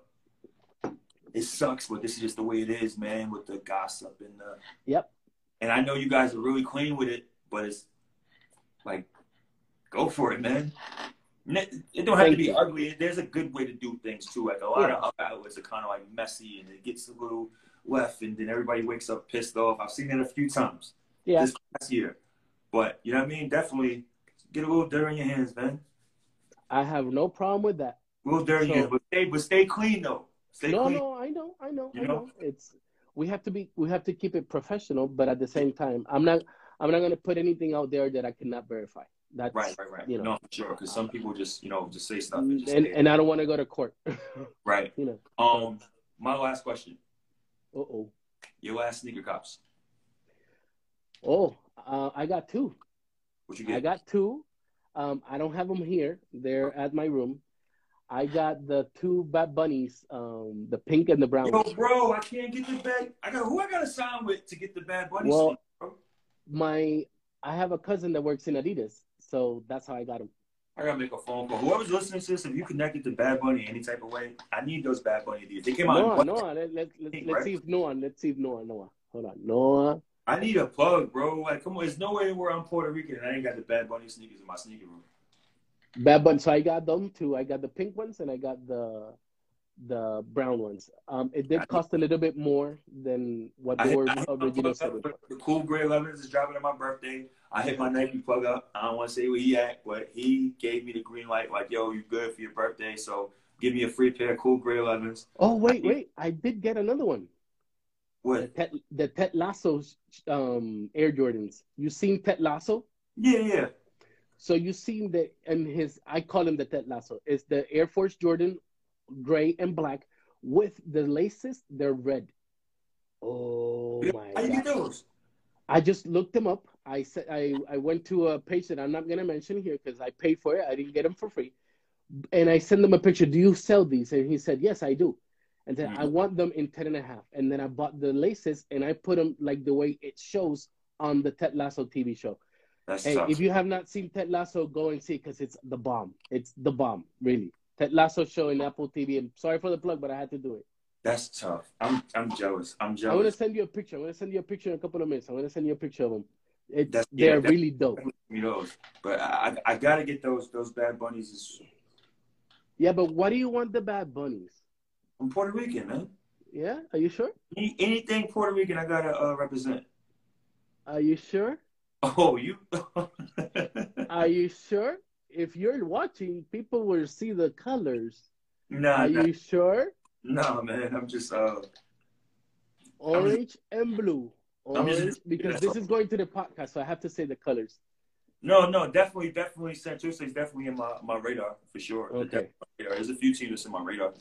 it sucks, but this is just the way it is, man. With the gossip and the Yep. and I know you guys are really clean with it, but it's like, go for it, man. It don't have Thank to be you. ugly. There's a good way to do things too. Like a lot of other outlets are kind of like messy and it gets a little left, and then everybody wakes up pissed off. I've seen it a few times Yeah. this past year, but you know what I mean. Definitely get a little dirt on your hands, man. I have no problem with that. A little dirt So- hands, but stay, but stay clean though. Stay no, clean. no, I know, I know, You I know? know. It's we have to be we have to keep it professional, but at the same time, I'm not I'm not gonna put anything out there that I cannot verify. That's Right, right, right. You know. no, for sure. Because some people just, you know, just say stuff. And, just and and I don't want to go to court. [LAUGHS] right. you know. Um, my last question. Uh oh. Your last sneaker cops. Oh, uh, I got two. What you get? I got two. Um, I don't have them here. They're at my room. I got the two Bad Bunnies, um, the pink and the brown. Yo, bro, I can't get the bad. I got who I got to sign with to get the Bad Bunny. Well? My, I have a cousin that works in Adidas, so that's how I got them. I gotta make a phone call. Whoever's listening to this, if you connected to Bad Bunny any type of way, I need those Bad Bunny Adidas. They came out. Noah, Noah, let, let, let, let's right? see if Noah, let's see if Noah, Noah. Hold on, Noah. I need a plug, bro. Like, come on, there's no way where I'm Puerto Rican and I ain't got the Bad Bunny sneakers in my sneaker room. Bad Bunny. So I got them too. I got the pink ones and I got the the brown ones. Um, it did cost a little bit more than what I they hit, were hit my originally selling. up. The cool gray 11s is dropping on my birthday. I hit my Nike plug up. I don't want to say where he at, but he gave me the green light. Like, yo, you good for your birthday? So give me a free pair of cool gray 11s. Oh wait, wait! I did get another one. What? The? Ted, the Ted Lasso um, Air Jordans. You seen Ted Lasso? Yeah, yeah. So you seen the and his I call him the Ted Lasso. It's the Air Force Jordan, gray and black with the laces. They're red. Oh my How you god! those? I just looked them up. I said I I went to a page that I'm not gonna mention here because I paid for it. I didn't get them for free, and I sent them a picture. Do you sell these? And he said yes, I do. And then I Mhm. want them in ten and a half. And then I bought the laces and I put them like the way it shows on the Ted Lasso TV show. That's Hey, tough. if you have not seen Ted Lasso, go and see because it's the bomb. It's the bomb, really. Ted Lasso show in Apple TV. I'm sorry for the plug, but I had to do it. That's tough. I'm I'm jealous. I'm jealous. I'm gonna send you a picture. I'm gonna send you a picture in a couple of minutes. I'm gonna send you a picture of them. It's That's- yeah, they're that- really dope. You know, but I I I gotta get those those Bad Bunnies. Is, Yeah, but what do you want the Bad Bunnies? I'm Puerto Rican, man. Yeah, are you sure? Any, anything Puerto Rican, I gotta uh, represent. Are you sure? Oh, you. [LAUGHS] Are you sure? If you're watching, people will see the colors. nah, Are you sure? nah, man. I'm just uh. Orange and blue. I'm just- because that's this all. is going to the podcast, so I have to say the colors. No, no, definitely, definitely. San Jose is definitely in my, my radar for sure. Okay. There's a few teams that's in my radar.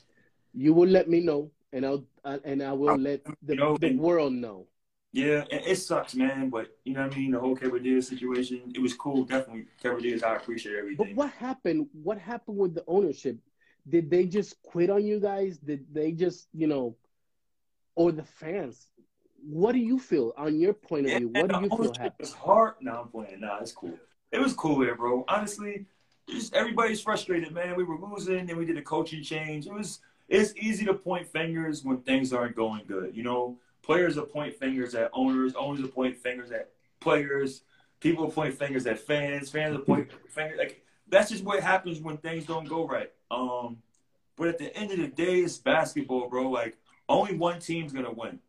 You will let me know, and I'll uh, and I will I'll- let the, you know, the world know. Yeah, it, it sucks, man. But you know what I mean. The whole Kevin Diaz situation, it was cool. Definitely, Kevin Diaz. I appreciate everything. But what happened? What happened with the ownership? Did they just quit on you guys? Did they just, you know, or the fans? What do you feel on your point of Yeah, view? What do you feel happened? was hard. Nah, I'm playing. Nah, it's cool. It was cool there, bro. Honestly, just everybody's frustrated, man. We were losing, and we did a coaching change. It was it's easy to point fingers when things aren't going good. You know, players will point fingers at owners, owners will point fingers at players, people will point fingers at fans, fans will point fingers like that's just what happens when things don't go right. Um, but at the end of the day, it's basketball, bro. Like only one team's gonna win,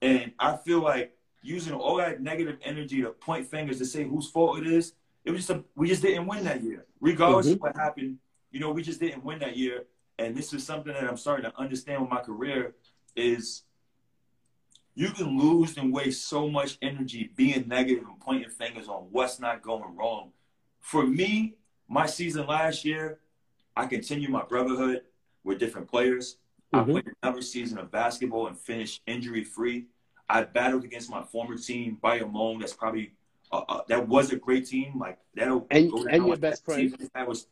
and I feel like using all that negative energy to point fingers to say whose fault it is, it was just a, we just didn't win that year. Regardless of what happened, you know, we just didn't win that year. And this is something that I'm starting to understand with my career is you can lose and waste so much energy being negative and pointing fingers on what's not going wrong. For me, my season last year, I continued my brotherhood with different players. Mm-hmm. I played another season of basketball and finished injury free. I battled against my former team, Bayamon. That's probably uh, uh, that was a great team. Like that and, and your best friend. That was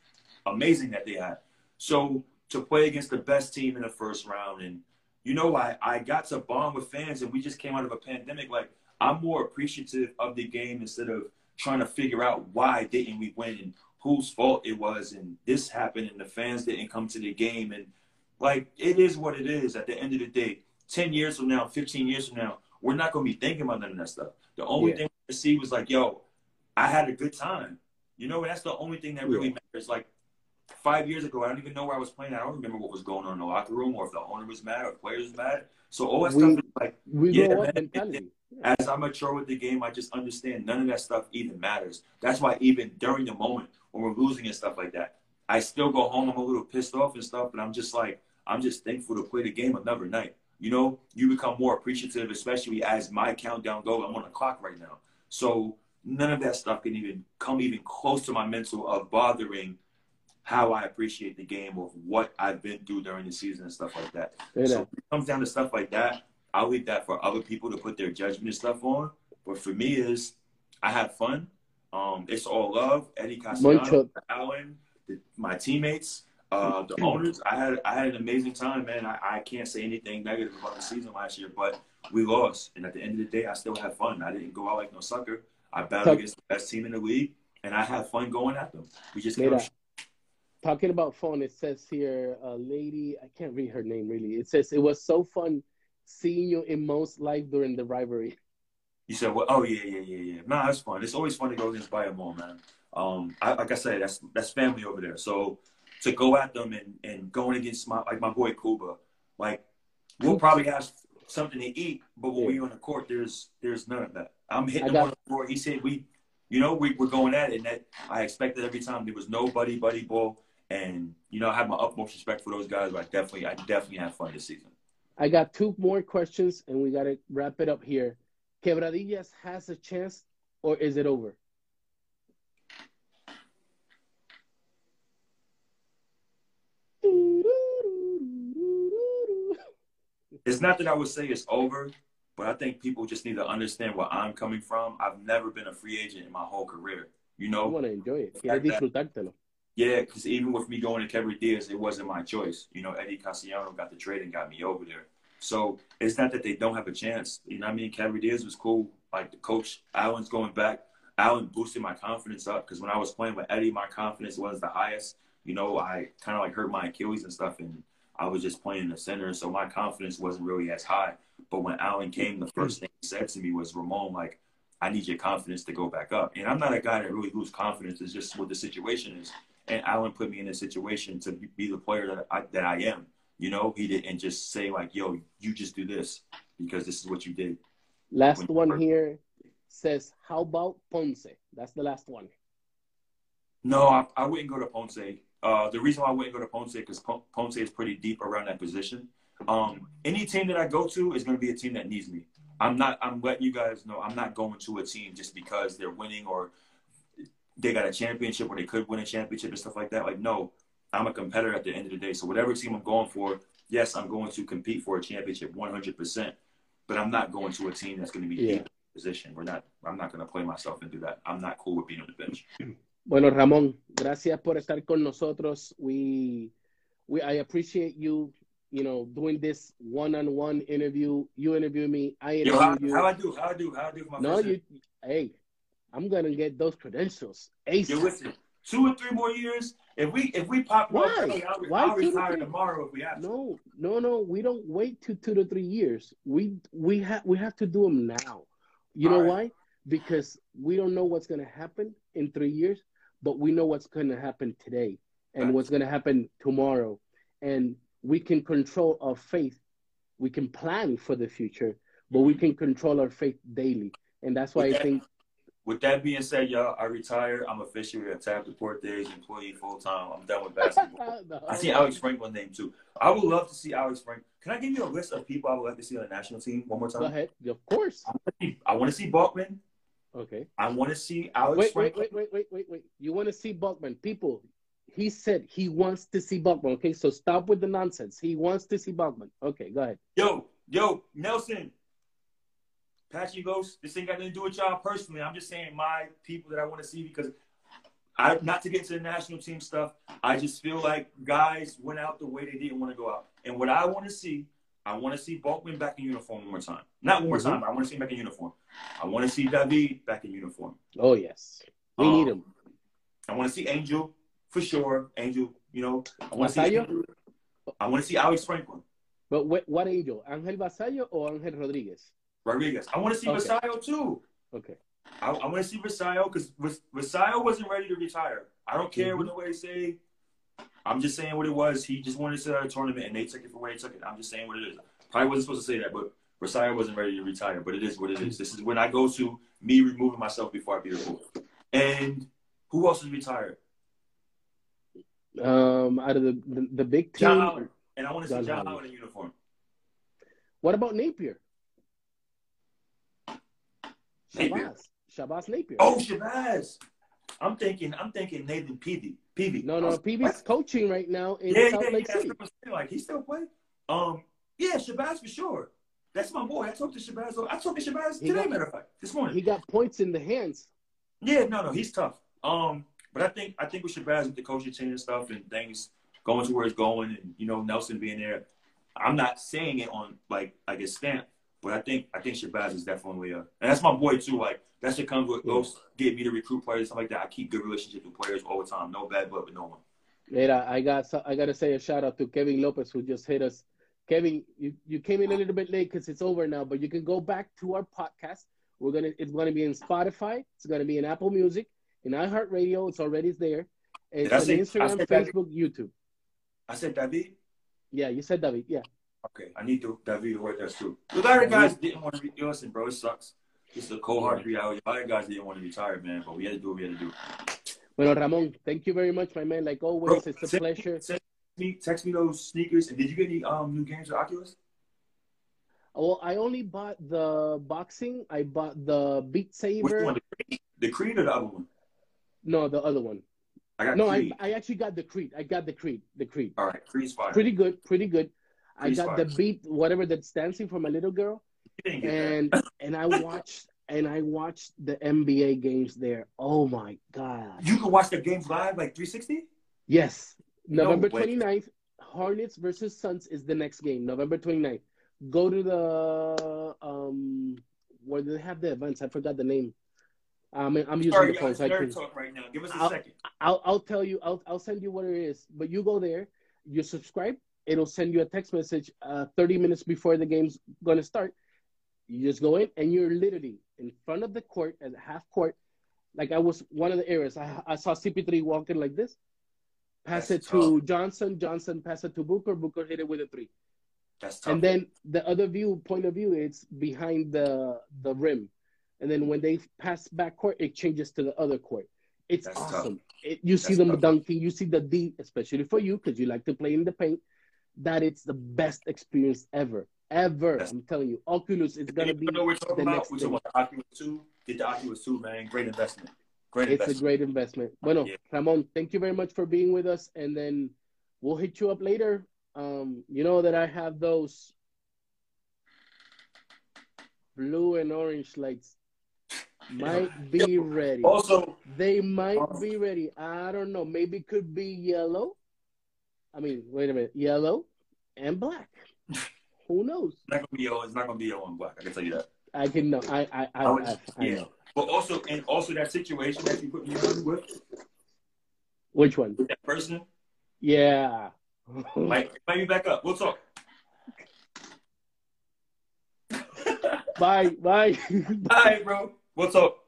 amazing that they had. So to play against the best team in the first round, and you know, I I got to bond with fans, and we just came out of a pandemic. Like I'm more appreciative of the game instead of trying to figure out why didn't we win and whose fault it was, and this happened, and the fans didn't come to the game, and like it is what it is. At the end of the day, ten years from now, fifteen years from now, we're not gonna be thinking about none of that stuff. The only yeah. thing we see was like, yo, I had a good time. You know, that's the only thing that really matters. Like five years ago, I don't even know where I was playing. I don't remember what was going on in the locker room or if the owner was mad or the players was mad. So all that we, stuff is like, yeah, man, as I mature with the game, I just understand none of that stuff even matters. That's why even during the moment when we're losing and stuff like that, I still go home. I'm a little pissed off and stuff, but I'm just like, I'm just thankful to play the game another night. You know, you become more appreciative, especially as my countdown goes. I'm on the clock right now. So none of that stuff can even come even close to my mental of bothering how I appreciate the game of what I've been through during the season and stuff like that. Yeah. So it comes down to stuff like that. I'll leave that for other people to put their judgment and stuff on. But for me is I have fun. Um, it's all love. Eddie Castellano, Allen, the, my teammates, uh, the owners. I had I had an amazing time, man. I, I can't say anything negative about the season last year, but we lost. And at the end of the day, I still had fun. I didn't go out like no sucker. I battled against the best team in the league, and I had fun going at them. We just kept talking about fun. It says here, a lady, I can't read her name really. It says it was so fun seeing you in most live during the rivalry. You said, well, oh yeah, yeah, yeah, yeah. No, that's fun. It's always fun to go against Bayamon, man. Um, I, like I said, that's that's family over there. So to go at them and, and going against my like my boy Kuba, like we'll probably have something to eat, but when yeah. we on the court, there's there's none of that. I'm hitting him on the floor. He said we, you know, we were going at it, and that I expected every time. There was no buddy buddy ball, and you know, I have my utmost respect for those guys. But I definitely, I definitely had fun this season. I got two more questions, and we got to wrap it up here. Quebradillas has a chance, or is it over? It's not that I would say it's over, but I think people just need to understand where I'm coming from. I've never been a free agent in my whole career. You know, you want to enjoy it. Yeah, because even with me going to Quebradillas, it wasn't my choice. You know, Eddie Castellano got the trade and got me over there. So it's not that they don't have a chance. You know, I mean, Quebradillas was cool. Like the coach, Allen's going back. Allen boosted my confidence up because when I was playing with Eddie, my confidence was the highest. You know, I kind of like hurt my Achilles and stuff, and I was just playing in the center, so my confidence wasn't really as high. But when Allen came, the first thing he said to me was, Ramon, like, I need your confidence to go back up. And I'm not a guy that really loses confidence. It's just what the situation is. And Allen put me in a situation to be the player that I, that I am. You know, he didn't just say like, "Yo, you just do this because this is what you did." Last one here says, "How about Ponce?" That's the last one. No, I, I wouldn't go to Ponce. Uh, the reason why I wouldn't go to Ponce because Ponce is pretty deep around that position. Um, any team that I go to is going to be a team that needs me. I'm not. I'm letting you guys know. I'm not going to a team just because they're winning or they got a championship or they could win a championship and stuff like that. Like, no, I'm a competitor at the end of the day. So whatever team I'm going for, yes, I'm going to compete for a championship 100. percent But I'm not going to a team that's going to be yeah. in position. We're not. I'm not going to play myself into that. I'm not cool with being on the bench. Bueno, Ramón, gracias por estar con nosotros. We, we, I appreciate you, you know, doing this one-on-one interview. You interview me, I interview Yo, how, you. How I do? How I do? How I do? no, you. Hey, I'm gonna get those credentials. Ace. Yo, listen, two or three more years. If we if we pop Why? I'll, Why I'll retire tomorrow if we have to. No, no, no. We don't wait to two to three years. We we have we have to do them now. You All know right. why? Because we don't know what's gonna happen in three years but we know what's going to happen today and what's going to happen tomorrow. And we can control our faith. We can plan for the future, but we mm-hmm. can control our faith daily. And that's why with I think. With that being said, y'all, I retired. I'm officially a Tap Deportes employee full time. I'm done with basketball. [LAUGHS] no, I see Alex Franklin's name too. I would love to see Alex Frank. Can I give you a list of people I would like to see on the national team one more time? Go ahead. Of course. I want to see Balkman. Okay. I want to see Alex. Wait, wait, wait, wait, wait, wait, wait. You want to see Balkman? People, he said he wants to see Balkman. Okay, so stop with the nonsense. He wants to see Balkman. Okay, go ahead. Yo, yo, Nelson, Patchy Ghost, this ain't got nothing to do with y'all personally. I'm just saying my people that I want to see because I not to get to the national team stuff. I just feel like guys went out the way they didn't want to go out. And what I want to see, I want to see Balkman back in uniform one more time. Not one more Mm-hmm. time, but I want to see him back in uniform. I want to see David back in uniform. Oh yes, we Um, need him. I want to see Angel for sure. Angel, you know, I want to see. I want to see Alex Franklin, But what, what angel? Angel Vassallo or Angel Rodriguez? Rodriguez. I want to see Okay. Too. Okay. I, I want to see Vassallo because Vassallo wasn't ready to retire. I don't care what nobody say. I'm just saying what it was. He just wanted to sit out a tournament, and they took it for where they took it. I'm just saying what it is. Probably wasn't supposed to say that, but Vassallo wasn't ready to retire. But it is what it is. This is when I go to me removing myself before I be removed. And who else is retired? Um, out of the the, the big team, John Howard. And I want to see John. Howard in uniform. what about Napier? Napier. Shabazz. Shabazz Napier. Oh, Shabazz. I'm thinking. I'm thinking Nathan Peavy. Peavy. no, no, Peavy's coaching right now in Yeah, South yeah, yeah. Lake That's City. what I'm saying. Like he still play. Um, yeah, Shabazz for sure. That's my boy. I talked to Shabazz. I talked to Shabazz He today, got- matter of fact, this morning. He got points in the hands. Yeah, no, no, he's tough. Um, but I think I think with Shabazz with the coaching change and stuff and things going to where it's going and you know Nelson being there, I'm not saying it on like I guess stamp, but I think I think Shabazz is definitely a and that's my boy too. Like that's what comes with Yeah. those get me to recruit players stuff like that. I keep good relationships with players all the time. No bad blood with no one. Mira, I got so- I got to say a shout out to Kevin Lopez who just hit us. Kevin, you, you came in a little bit late because it's over now, but you can go back to our podcast. We're gonna it's gonna be in Spotify. It's gonna be in Apple Music, in iHeartRadio. It's already there. It's Did on say- Instagram, that? Facebook, YouTube. I said David. Yeah, you said David. Yeah. Okay, I need to David work that too. Lot of guys didn't want to be listen, bro. It sucks. It's a cold hard reality. Lot of guys didn't want to retire, man, but we had to do what we had to do. Well, Ramon, thank you very much, my man. Like always, Bro, it's a send- pleasure. Send me, text me those sneakers. And did you get any um new games with Oculus? Well, I only bought the boxing. I bought the Beat Saber. Which one? The Creed? the Creed or the other one? No, the other one. I got No, I, Creed. I actually got the Creed. I got the Creed. The Creed. All right, Creed's fire. Pretty good. Pretty good. I got the Beat, whatever that's dancing for my little girl, You didn't get that. and and I watched and I watched the NBA games there. Oh my god! You can watch the games live, like 360. Yes, November way. 29th, Hornets versus Suns is the next game. November 29th. Go to the um where do they have the events. I forgot the name. Um, I'm using Sorry, the phone, so nerd can. talk right now. Give us a I'll- second. I'll I'll tell you. I'll I'll send you what it is. But you go there, you subscribe. It'll send you a text message uh, 30 minutes before the game's gonna start. You just go in and you're literally in front of the court at half court. Like I was one of the areas. I, I saw CP3 walking like this. Pass That's it to Johnson. Johnson pass it to Booker. Booker hit it with a three. That's tough. And then the other view point of view it's behind the the rim. And then when they pass back court, it changes to the other court. It's That's awesome. It, you see That's them tough. dunking. You see the D, especially for you because you like to play in the paint. That it's the best experience ever, ever. That's- I'm telling you, Oculus is gonna you be. know what we're talking the about? next We're about the Oculus 2. Get the Oculus 2, man. Great investment. Great It's a great investment. Bueno, Yeah. Ramon, thank you very much for being with us, and then we'll hit you up later. Um, you know that I have those blue and orange lights. Might [LAUGHS] be ready. Also, They might be ready. I don't know. Maybe could be yellow. I mean, wait a minute, yellow and black. [LAUGHS] Who knows? it's not gonna be yellow. It's not gonna be yellow and black. I can tell you that. I can know. I I I, Oh, I, I yeah. know. But also, and also that situation that you put me on with Which one? that person, Yeah. might might be back up. We'll talk. bye bye. [LAUGHS] Bye, bro. We'll talk.